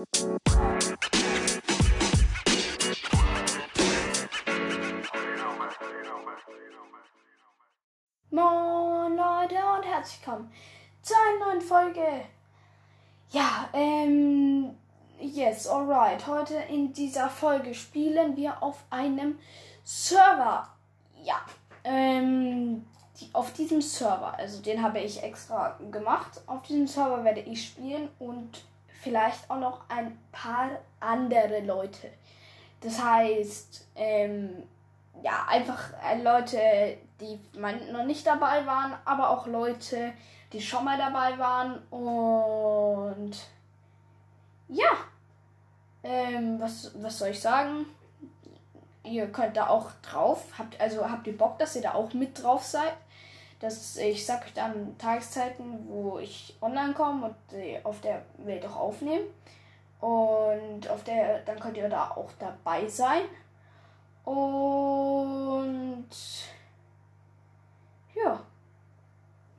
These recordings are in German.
Moin Leute und herzlich willkommen zu einer neuen Folge. Ja, ähm, yes, alright. Heute in dieser Folge spielen wir auf einem Server. Ja, ähm, auf diesem Server, also den habe ich extra gemacht. Auf diesem Server werde ich spielen und vielleicht auch noch ein paar andere Leute. Das heißt, ähm, ja, einfach äh, Leute, die noch nicht dabei waren, aber auch Leute, die schon mal dabei waren. Und ja, ähm, was, was soll ich sagen? Ihr könnt da auch drauf. Habt, also habt ihr Bock, dass ihr da auch mit drauf seid? Das, ich sag dann Tageszeiten, wo ich online komme und auf der Welt auch aufnehmen. Und auf der, dann könnt ihr da auch dabei sein. Und ja,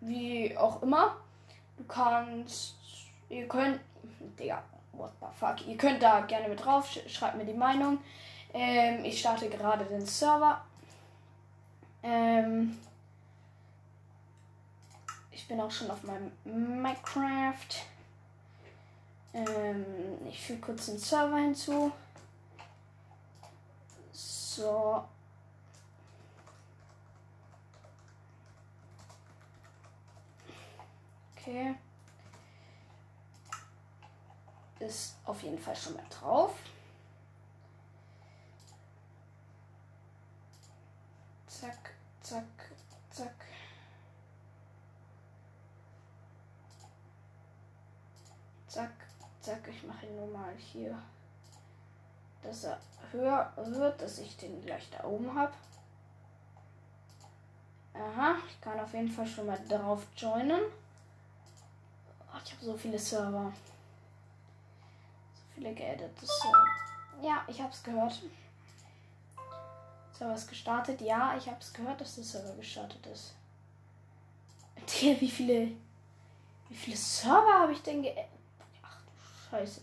wie auch immer, du kannst, ihr könnt, Digga, what the fuck, ihr könnt da gerne mit drauf, schreibt mir die Meinung. Ähm, ich starte gerade den Server. Ähm, bin auch schon auf meinem Minecraft. Ähm, ich füge kurz den Server hinzu. So. Okay. Ist auf jeden Fall schon mal drauf. Zack, zack, zack. Zack, zack. Ich mache ihn nur mal hier, dass er höher wird, dass ich den gleich da oben habe. Aha, ich kann auf jeden Fall schon mal drauf joinen. Oh, ich habe so viele Server. So viele geaddete Server. Ja, ich habe es gehört. Server ist gestartet. Ja, ich habe es gehört, dass der Server gestartet ist. Der, wie viele, wie viele Server habe ich denn Scheiße.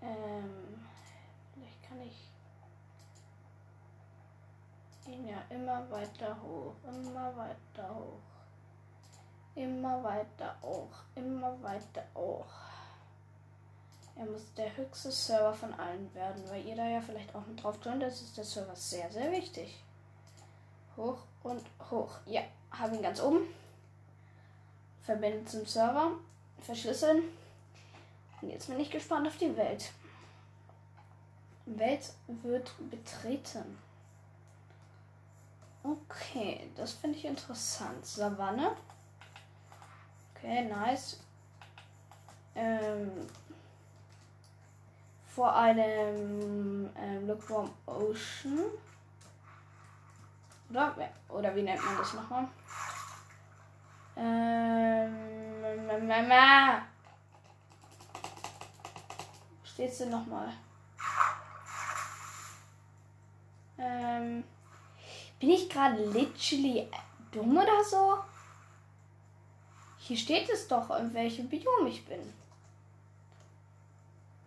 Ähm, vielleicht kann ich ihn ja immer weiter hoch, immer weiter hoch. Immer weiter hoch, immer weiter hoch. Er muss der höchste Server von allen werden, weil ihr da ja vielleicht auch mit drauf joint. Das ist der Server sehr, sehr wichtig. Hoch und hoch. Ja, habe ihn ganz oben. Verbinden zum Server. Verschlüsseln. Und jetzt bin ich gespannt auf die Welt. Welt wird betreten. Okay, das finde ich interessant. Savanne. Okay, nice. Ähm, vor einem ähm, Lookworm Ocean. Oder? Oder wie nennt man das nochmal? Ähm, Mama. Steht's denn nochmal? Ähm, bin ich gerade literally dumm oder so? Hier steht es doch, in welchem Biom ich bin.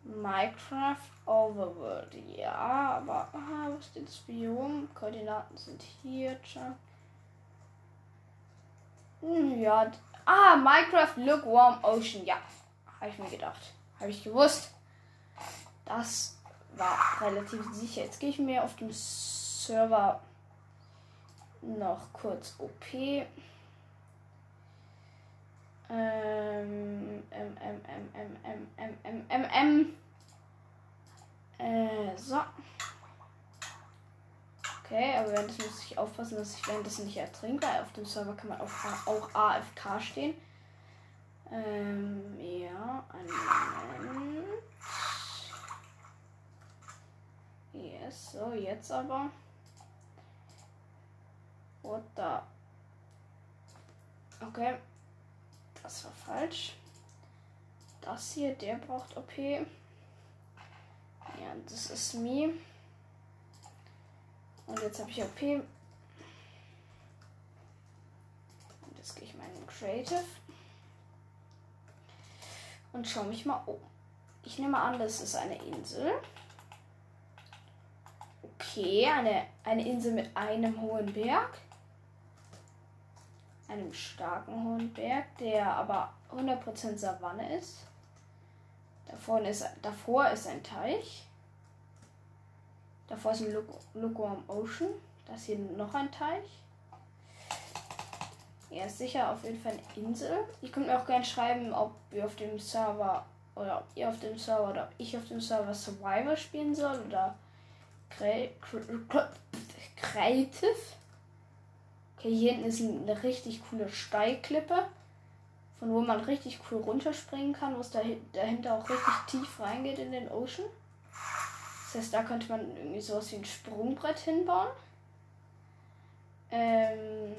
Minecraft Overworld. Ja, aber aha, was steht das Biom? Koordinaten sind hier. Hm, ja. Ah, Minecraft Lukewarm Ocean. Ja, habe ich mir gedacht. Habe ich gewusst. Das war relativ sicher. Jetzt gehe ich mir auf dem Server noch kurz OP. Ähm, M, M, M, M, M, M, M, M, M. Äh, so. Okay, aber währenddessen muss ich aufpassen, dass ich währenddessen nicht ertrinke, auf dem Server kann man auch, auch AFK stehen. Ähm, ja, einen Moment. Yes, so, jetzt aber. What the? Okay. Das war falsch. Das hier, der braucht OP. Ja, das ist me. Und jetzt habe ich OP. Und jetzt gehe ich mal in Creative. und schaue mich mal um. Ich nehme an, das ist eine Insel. Okay, eine, eine Insel mit einem hohen Berg. Einem starken hohen Berg, der aber 100% Savanne ist. Davor ist, davor ist ein Teich. Davor ist ein Lukewarm Ocean. Da ist hier noch ein Teich. Er ist sicher auf jeden Fall eine Insel. Ihr könnt mir auch gerne schreiben, ob wir auf dem Server oder ob ihr auf dem Server oder ob ich auf dem Server Survivor spielen soll oder Creative. Okay, hier hinten ist eine richtig coole Steilklippe, von wo man richtig cool runterspringen kann, wo es dahinter auch richtig tief reingeht in den Ocean. Das heißt, da könnte man irgendwie sowas wie ein Sprungbrett hinbauen. Ähm,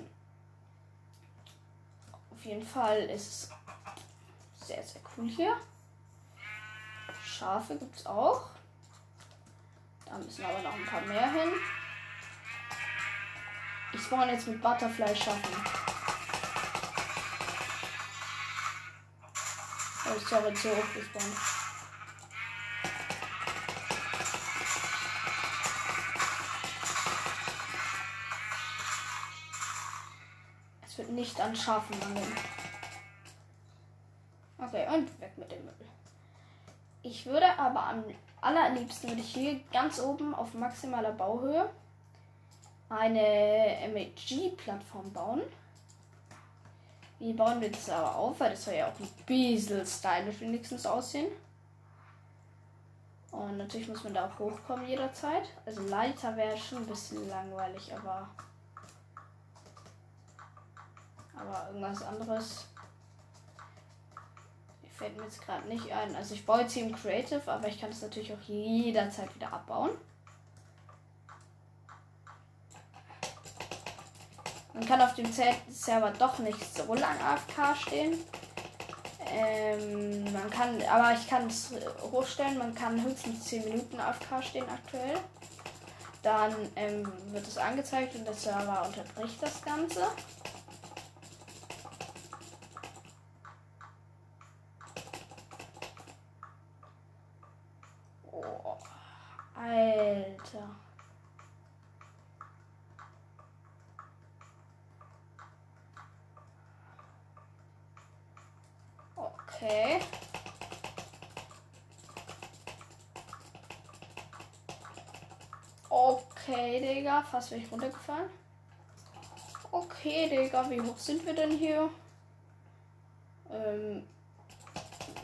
auf jeden Fall ist es sehr, sehr cool hier. Schafe gibt es auch. Da müssen aber noch ein paar mehr hin. Ich spawn jetzt mit Butterfly schaffen. Oh, sorry, zu hoch gespawnt. Nicht an Schafen mangeln. Okay, und weg mit dem Müll. Ich würde aber am allerliebsten würde ich hier ganz oben auf maximaler Bauhöhe eine MAG-Plattform bauen. Wie bauen wir das aber auf? Weil das soll ja auch ein bisschen stylisch wenigstens aussehen. Und natürlich muss man da auch hochkommen jederzeit. Also Leiter wäre schon ein bisschen langweilig, aber. Aber irgendwas anderes fällt mir jetzt gerade nicht ein. Also ich baue jetzt hier im Creative, aber ich kann es natürlich auch jederzeit wieder abbauen. Man kann auf dem Server doch nicht so lange AFK stehen. Ähm, man kann, aber ich kann es hochstellen, man kann höchstens 10 Minuten AFK stehen aktuell. Dann ähm, wird es angezeigt und der Server unterbricht das Ganze. Oh, Alter. Okay. Okay, Digga. Fast bin ich runtergefallen. Okay, Digga. Wie hoch sind wir denn hier? Ähm.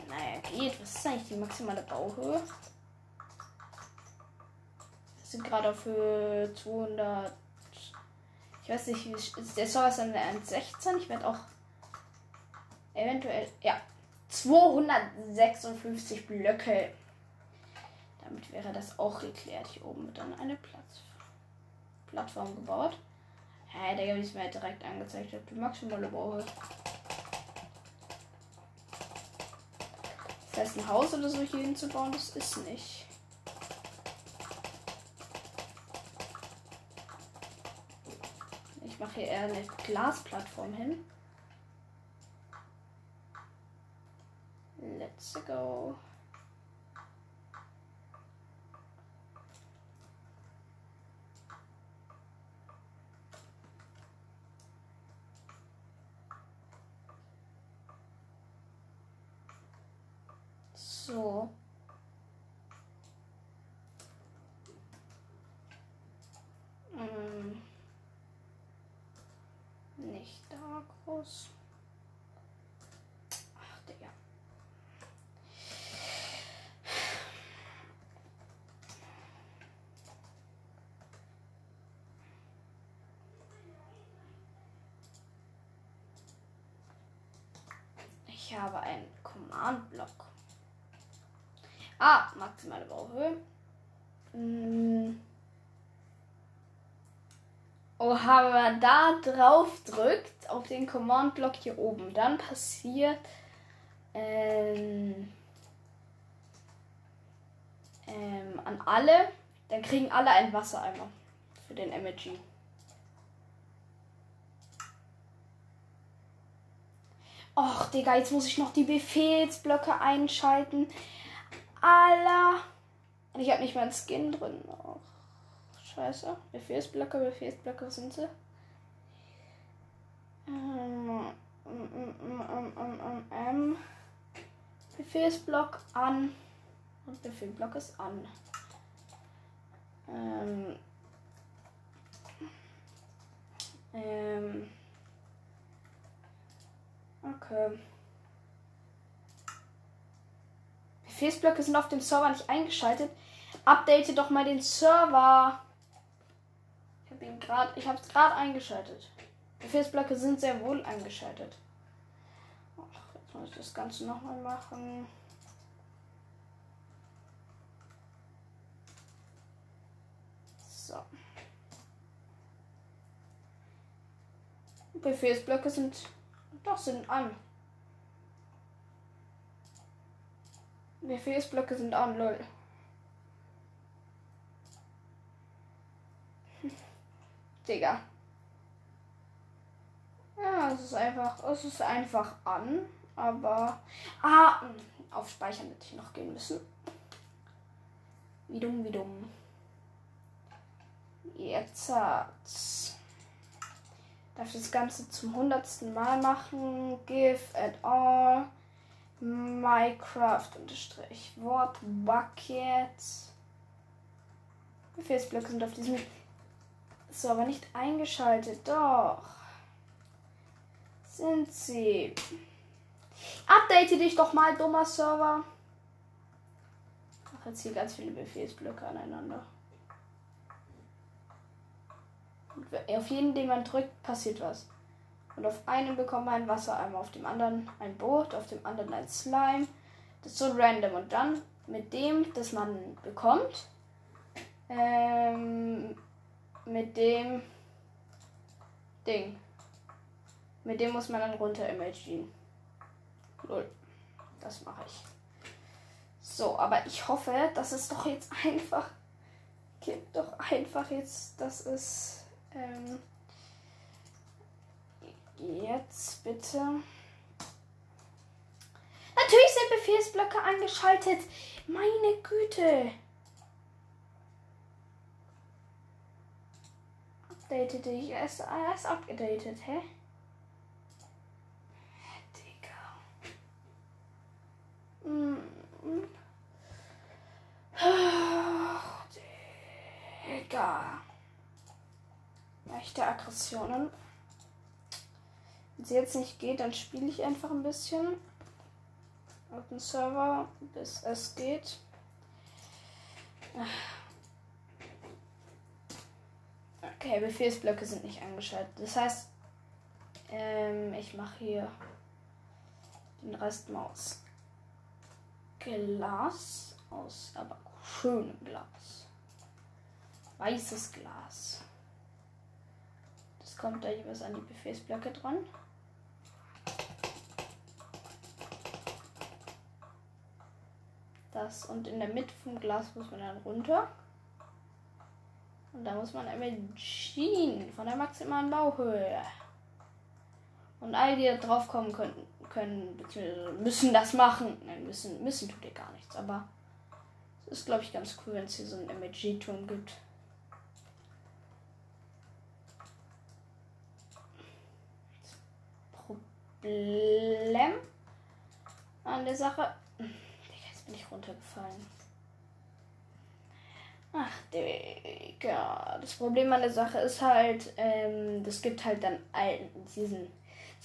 Naja, geht. Was ist eigentlich die maximale Bauhöhe? Wir sind gerade Höhe 200. Ich weiß nicht, wie ist der Server ist an der 1.16. Ich werde auch eventuell. Ja, 256 Blöcke. Damit wäre das auch geklärt. Hier oben wird dann eine Platz Plattform gebaut. Hä, hey, Digga, wie es mir direkt angezeigt hat. Maximale Bauhöhe. Das heißt, ein Haus oder so hier hinzubauen, das ist nicht. Ich mache hier eher eine Glasplattform hin. Let's go. So. Ähm, nicht da groß. Ich habe einen Command-Block. Ah, maximale Bauhöhe. Hm. Oha, wenn man da drauf drückt, auf den Command-Block hier oben, dann passiert ähm, ähm, an alle, dann kriegen alle ein Wassereimer für den MG. Och, Digga, jetzt muss ich noch die Befehlsblöcke einschalten. Alla. Und ich habe nicht mal einen Skin drin. Och, scheiße. Befehlsblöcke, Befehlsblöcke sind sie. Ähm, ähm, ähm, ähm, Befehlsblock an. Und Befehlblock ist an. Ähm, ähm, okay. Befehlsblöcke sind auf dem Server nicht eingeschaltet. Update doch mal den Server. Ich habe ihn gerade, ich habe es gerade eingeschaltet. Befehlsblöcke sind sehr wohl eingeschaltet. Ach, jetzt muss ich das Ganze nochmal machen. So. Befehlsblöcke sind doch sind an. Befehlsblöcke sind an, lol. Digga. Ja, es ist einfach, es ist einfach an, aber ah, auf Speichern hätte ich noch gehen müssen. Wie dumm, wie dumm. Jetzt hat's. Darf das Ganze zum hundertsten Mal machen. Give at all. Minecraft unterstrich Wort Bucket. Befehlsblöcke sind auf diesem Server nicht eingeschaltet. Doch. Sind sie. Update dich doch mal, dummer Server. Ach, jetzt hier ganz viele Befehlsblöcke aneinander. auf jeden, den man drückt, passiert was. Und auf einem bekommt man ein Wassereimer, auf dem anderen ein Boot, auf dem anderen ein Slime. Das ist so random. Und dann mit dem, das man bekommt, ähm, mit dem Ding. Mit dem muss man dann runter imagieren. Lol. Das mache ich. So, aber ich hoffe, dass es doch jetzt einfach gibt doch einfach jetzt, dass es ähm, jetzt bitte. Natürlich sind Befehlsblöcke angeschaltet. Meine Güte. Updated ich. Er ist, er ist abgedatet, hä? Digga. Mm. Digga echte Aggressionen. Es jetzt nicht geht, dann spiele ich einfach ein bisschen auf dem Server, bis es geht. Okay, Befehlsblöcke sind nicht angeschaltet. Das heißt, ähm, ich mache hier den Rest mal aus Glas. Aus aber schönem Glas. Weißes Glas kommt da jeweils an die Befehlsblöcke dran. Das und in der Mitte vom Glas muss man dann runter. Und da muss man einmal Schienen von der maximalen Bauhöhe. Und all die da drauf kommen können, können bzw. müssen das machen. Nein, müssen, müssen tut ihr gar nichts. Aber es ist, glaube ich, ganz cool, wenn es hier so einen MG-Turm gibt. Problem an der Sache. Jetzt bin ich runtergefallen. Ach, Digga. Das Problem an der Sache ist halt, ähm, das gibt halt dann allen diesen.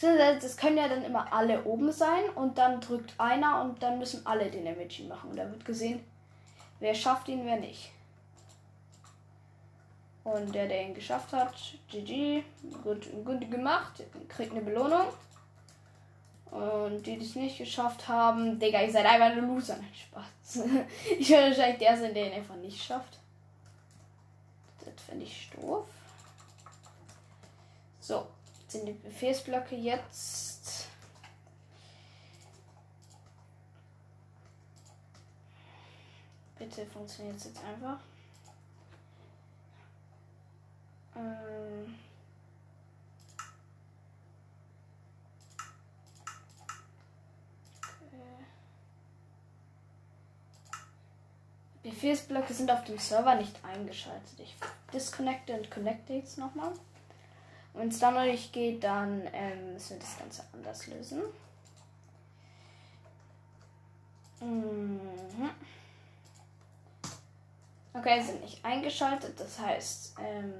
Das können ja dann immer alle oben sein und dann drückt einer und dann müssen alle den Emoji machen. Und da wird gesehen, wer schafft ihn, wer nicht. Und der, der ihn geschafft hat, GG, gut, gut gemacht, kriegt eine Belohnung. Und die, die es nicht geschafft haben, Digga, ihr seid einfach eine Loser. Nein, Spaß. ich werde wahrscheinlich der sein, der ihn einfach nicht schafft. Das finde ich doof. So, sind die Befehlsblöcke jetzt. Bitte funktioniert es jetzt einfach. Ähm Befehlsblöcke sind auf dem Server nicht eingeschaltet. Ich disconnecte und connecte jetzt nochmal. Wenn es dann noch nicht geht, dann ähm, müssen wir das Ganze anders lösen. Mhm. Okay, sind nicht eingeschaltet. Das heißt, ähm,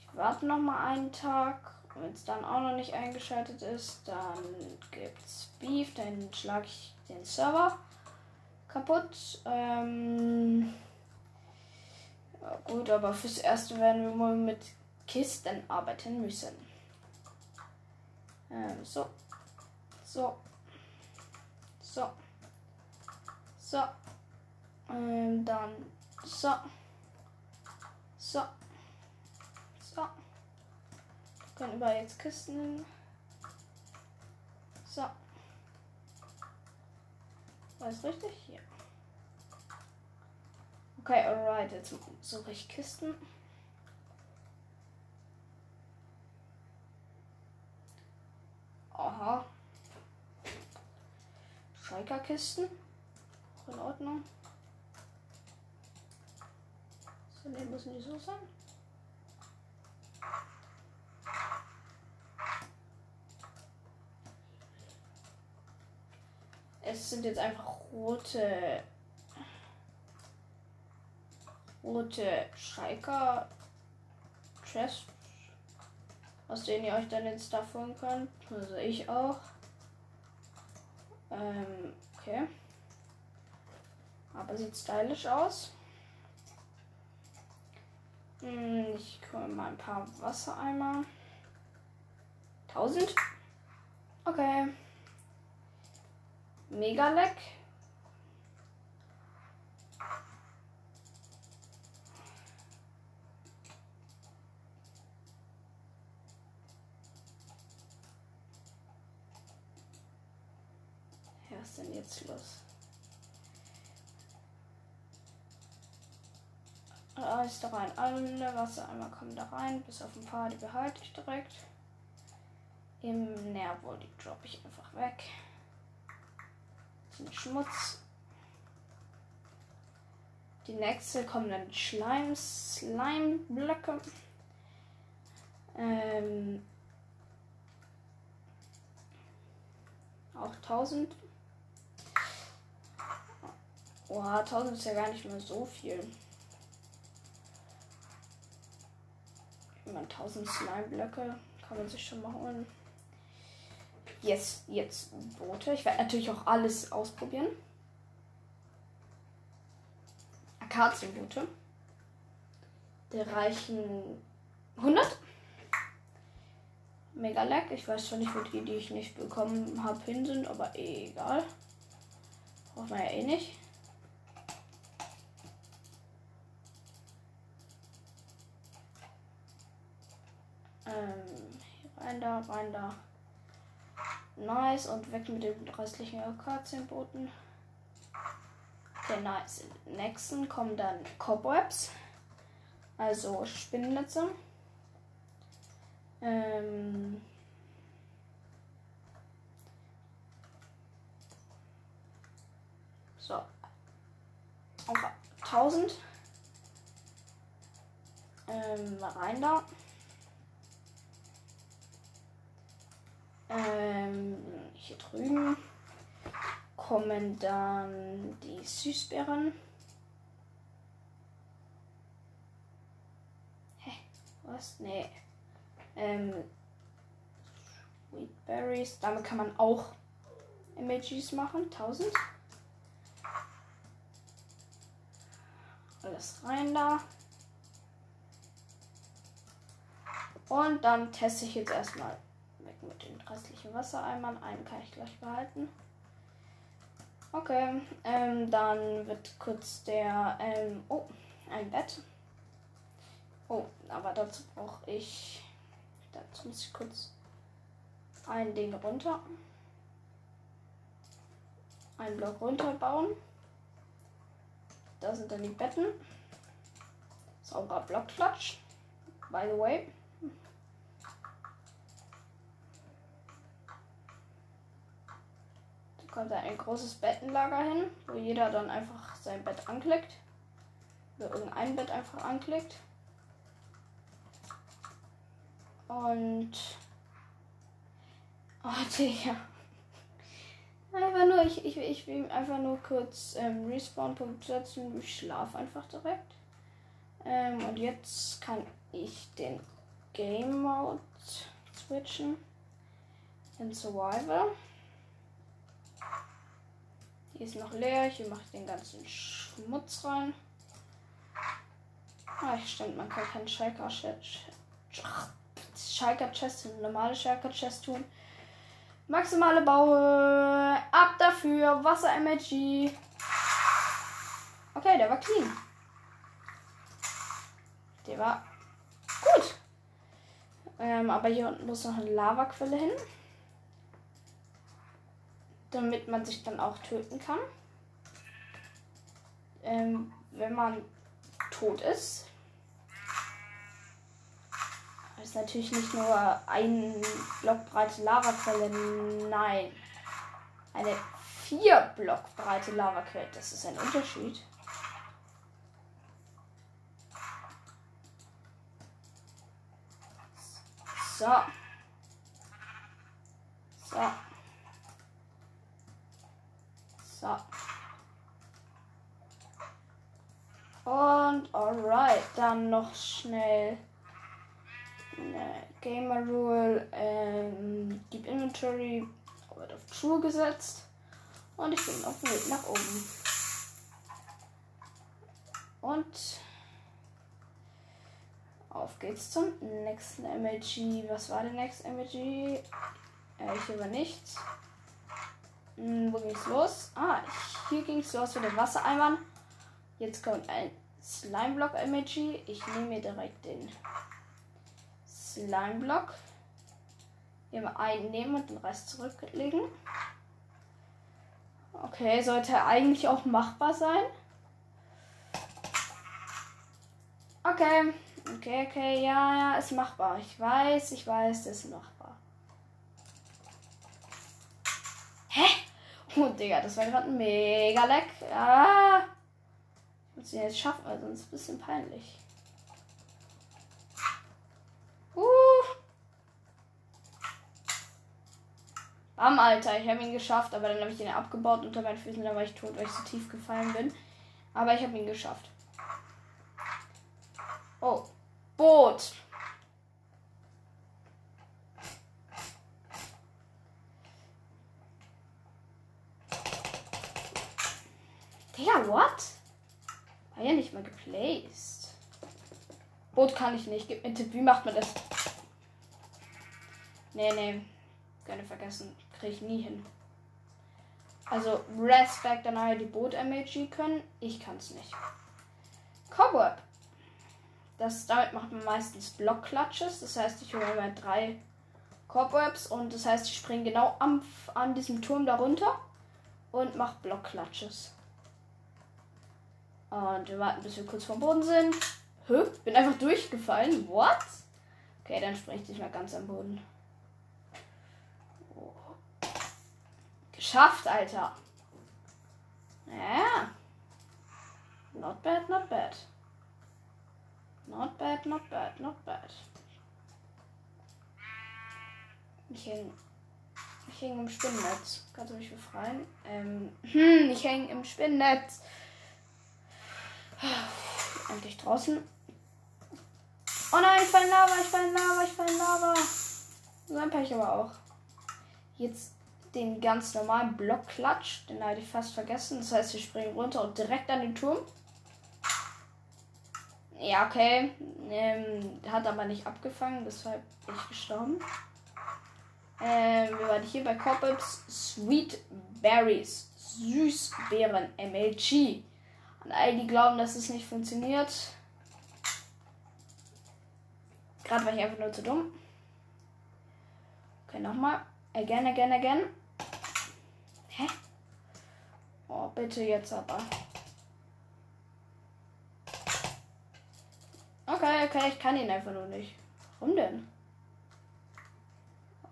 ich warte noch mal einen Tag. Wenn es dann auch noch nicht eingeschaltet ist, dann gibt's Beef. Dann schlage ich den Server kaputt. Ähm, gut, aber fürs Erste werden wir mal mit Kisten arbeiten müssen. Ähm, so. So. So. So. Ähm, dann so. So. So. Wir können überall jetzt Kisten hin. So. War richtig? Hier. Okay, alright. Jetzt suche ich Kisten. Aha. Striker-Kisten. In Ordnung. So, ne, müssen die so sein. Es sind jetzt einfach rote rote Striker Chests, aus denen ihr euch dann jetzt davon könnt. Also ich auch. Ähm, okay. Aber sieht stylisch aus. Hm, ich hole mal ein paar Wassereimer. 1000. Okay. Mega leck. Was ist denn jetzt los? Alles da rein. Alle Wassereimer kommen da rein. Bis auf ein paar, die behalte ich direkt. Im Nervo, die droppe ich einfach weg. Sind Schmutz. Die nächste kommen dann Schleim, Slime-Blöcke. Ähm, auch 1000. Oha, 1000 ist ja gar nicht mehr so viel. Ich meine, 1000 Slime-Blöcke kann man sich schon mal holen. Yes, jetzt Boote. Ich werde natürlich auch alles ausprobieren. Akazienboote. Der reichen 100. Mega Lag. Ich weiß schon nicht, wo die, die ich nicht bekommen habe, hin sind, aber egal. Braucht man ja eh nicht. Ähm, rein da, rein da. Nice. Und weg mit den restlichen Akazienbooten. Okay, nice. Im nächsten kommen dann Cobwebs. Also Spinnennetze. Ähm. So. Aber 1000. Ähm, rein da. Ähm, hier drüben kommen dann die Süßbeeren. Hä? Was? Nee. Ähm, Sweetberries. Damit kann man auch Emojis machen. 1000. Alles rein da. Und dann teste ich jetzt erstmal weg mit den restlichen Wassereimern. Einen kann ich gleich behalten. Okay, ähm, dann wird kurz der, ähm, oh, ein Bett. Oh, aber dazu brauche ich, dazu muss ich kurz ein Ding runter. Einen Block runterbauen. Da sind dann die Betten. Sauberer Blockklatsch. By the way. Kommt da ein großes Bettenlager hin, wo jeder dann einfach sein Bett anklickt. Oder irgendein Bett einfach anklickt. Und. Oh, Digga. Einfach nur, ich, ich, ich will einfach nur kurz ähm, Respawn-Punkt setzen. Ich schlafe einfach direkt. Ähm, und jetzt kann ich den Game Mode switchen in Survival. Hier ist noch leer. Hier mache ich den ganzen Schmutz rein. Ah, stimmt, man kann keinen Schalker Schalker Chest in normale Schalker Chest tun. Maximale Baue. Ab dafür. Wasser MG. Okay, der war clean. Der war gut. Ähm, aber hier unten muss noch eine Lavaquelle hin. Damit man sich dann auch töten kann. Ähm, wenn man tot ist. Das ist natürlich nicht nur ein Block breite Lavaquelle, nein. Eine vier Block breite Lavaquelle, das ist ein Unterschied. So. So. So. Und alright, dann noch schnell eine Gamer Rule, ähm, Deep Inventory wird auf True gesetzt und ich bin auf dem Weg nach oben. Und auf geht's zum nächsten MLG. Was war der nächste MLG? Äh, ich über nichts. Hm, wo ging's los? Ah, hier ging's los mit den Wassereimern. Jetzt kommt ein Slime-Block MLG. Ich nehme mir direkt den Slime-Block. Immer einen nehmen und den Rest zurücklegen. Okay, sollte eigentlich auch machbar sein. Okay. Okay, okay, ja, ja, ist machbar. Ich weiß, ich weiß, ist machbar. Hä? Oh, Digga, das war gerade ein mega leck. Ah. Ich muss ihn jetzt schaffen, weil sonst ist es ein bisschen peinlich. Uh. Bam, Alter, ich habe ihn geschafft, aber dann habe ich ihn abgebaut unter meinen Füßen, da war ich tot, weil ich so tief gefallen bin. Aber ich habe ihn geschafft. Oh. Boot. Digga, what? War ja nicht mal geplaced. Boot kann ich nicht. Gib mir einen Tipp, wie macht man das? Nee, nee. Gerne vergessen. Kriege ich nie hin. Also, Respect an die Boot-MAG können. Ich kann es nicht. Cobweb. Das, damit macht man meistens Blockklatsches. Das heißt, ich hole immer drei Cobwebs und das heißt, ich springe genau am, an diesem Turm darunter und mache Blockklatsches. Und wir warten, bis wir kurz vom Boden sind. Hä? Bin einfach durchgefallen. What? Okay, dann springe ich mehr ganz am Boden. Oh. Geschafft, Alter. Ja. Not bad, not bad. Not bad, not bad, not bad. Ich hänge. Ich hänge im Spinnennetz. Kannst du mich befreien? Ähm, hm, ich hänge im Spinnennetz. Endlich draußen. Oh nein, ich fall in Lava, ich fall in Lava, ich fall in Lava. So ein Pech aber auch. Jetzt den ganz normalen Blockklatsch. Den hatte ich fast vergessen. Das heißt, wir springen runter und direkt an den Turm. Ja, okay. Ähm, hat aber nicht abgefangen, deshalb bin ich gestorben. Ähm, wir waren hier bei Cobwebs Sweet Berries. Süßbeeren MLG. Und all die glauben, dass es nicht funktioniert. Gerade war ich einfach nur zu dumm. Okay, nochmal. Again, again, again. Hä? Oh, bitte jetzt aber. Okay, okay, ich kann ihn einfach nur nicht. Warum denn?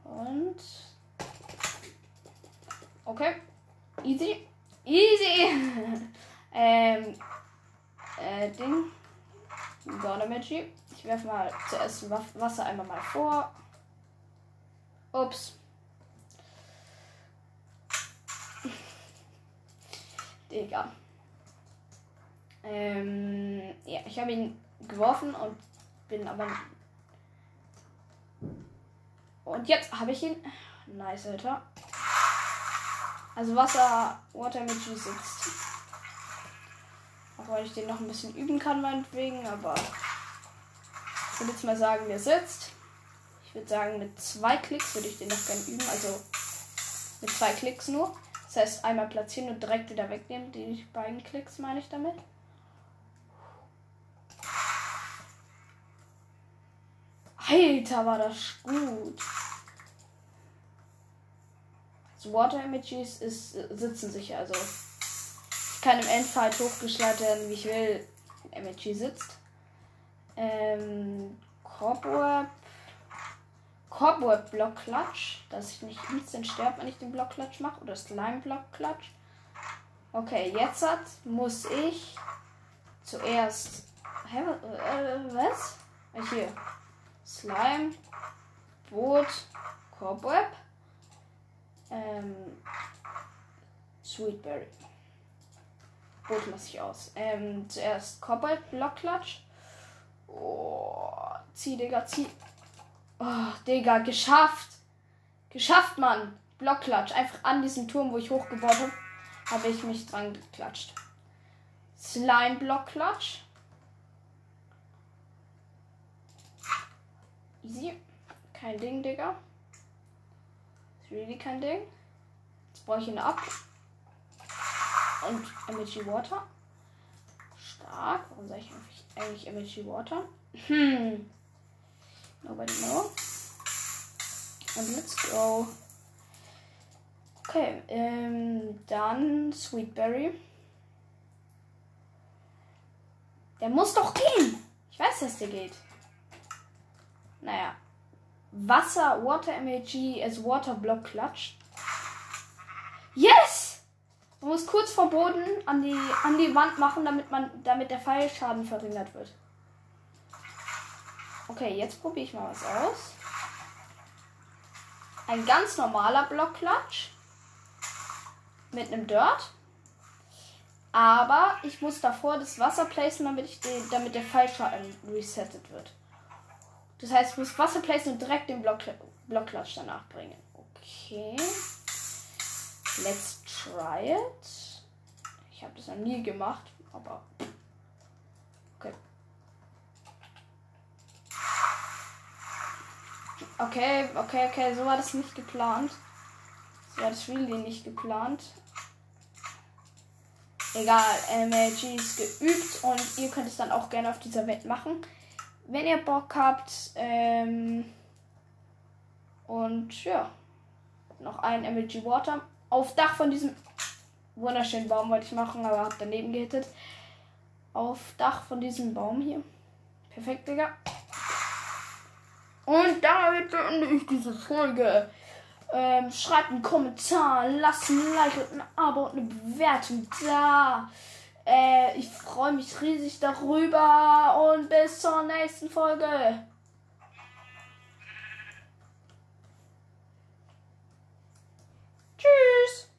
Und. Okay. Easy. Easy. ähm, äh, Ding. Gonameji. Ich werfe mal zuerst Wasser einmal mal vor. Ups. Digga. Ähm, ja, ich habe ihn geworfen und bin aber. Und jetzt habe ich ihn. Nice, Alter. Also Wasser, Water Magic sitzt. Weil ich den noch ein bisschen üben kann, meinetwegen, aber ich würde jetzt mal sagen, der sitzt. Ich würde sagen, mit zwei Klicks würde ich den noch gerne üben. Also mit zwei Klicks nur. Das heißt, einmal platzieren und direkt wieder wegnehmen. Die beiden Klicks meine ich damit. Alter, war das gut. Das Water Images ist, sitzen sicher. Also ich kann im Endfight hochgeschaltet werden, wie ich will. MG sitzt. Ähm, Cobweb. Cobweb Block Clutch. Dass ich nicht instant sterbe, wenn ich den Block Clutch mache. Oder Slime Block Clutch. Okay, jetzt hat, muss ich zuerst. Hä, äh, was? Hier. Slime. Boot. Cobweb. Ähm. Sweetberry. Lasse ich aus. Ähm, zuerst Cobalt Block Clutch. Oh, zieh, Digga, zieh. Oh, Digga, geschafft. Geschafft, Mann. Blockklatsch. Einfach an diesem Turm, wo ich hochgebaut habe, habe ich mich dran geklatscht. Slime Blockklatsch. Easy. Kein Ding, Digga. Ist really kein Ding. Jetzt brauche ich ihn ab. Und MG Water. Stark. Warum sage ich eigentlich MG Water? Hm. Nobody know. Und let's go. Okay, ähm, dann Sweetberry. Der muss doch gehen. Ich weiß, dass der geht. Naja. Wasser, Water MAG as Water Block Clutch. Yes! Man muss kurz vor Boden an die, an die Wand machen, damit man, damit der Pfeilschaden verringert wird. Okay, jetzt probiere ich mal was aus. Ein ganz normaler Blockklatsch. Mit einem Dirt. Aber ich muss davor das Wasser placen, damit, ich den, damit der Fallschaden resettet wird. Das heißt, ich muss Wasser placen und direkt den Block, Blockklatsch danach bringen. Okay. Let's try it. Ich habe das noch nie gemacht, aber Okay, okay, okay, so war das nicht geplant. So war das really nicht geplant. Egal, MLG ist geübt und ihr könnt es dann auch gerne auf dieser Welt machen. Wenn ihr Bock habt. Ähm und ja. Noch ein MLG Water. Auf Dach von diesem wunderschönen Baum wollte ich machen, aber hab daneben gehittet. Auf Dach von diesem Baum hier. Perfekt, Digga. Und damit beende ich diese Folge. Ähm, schreibt einen Kommentar, lasst ein Like und ein Abo und eine Bewertung da. Äh, ich freue mich riesig darüber und bis zur nächsten Folge. Cheers.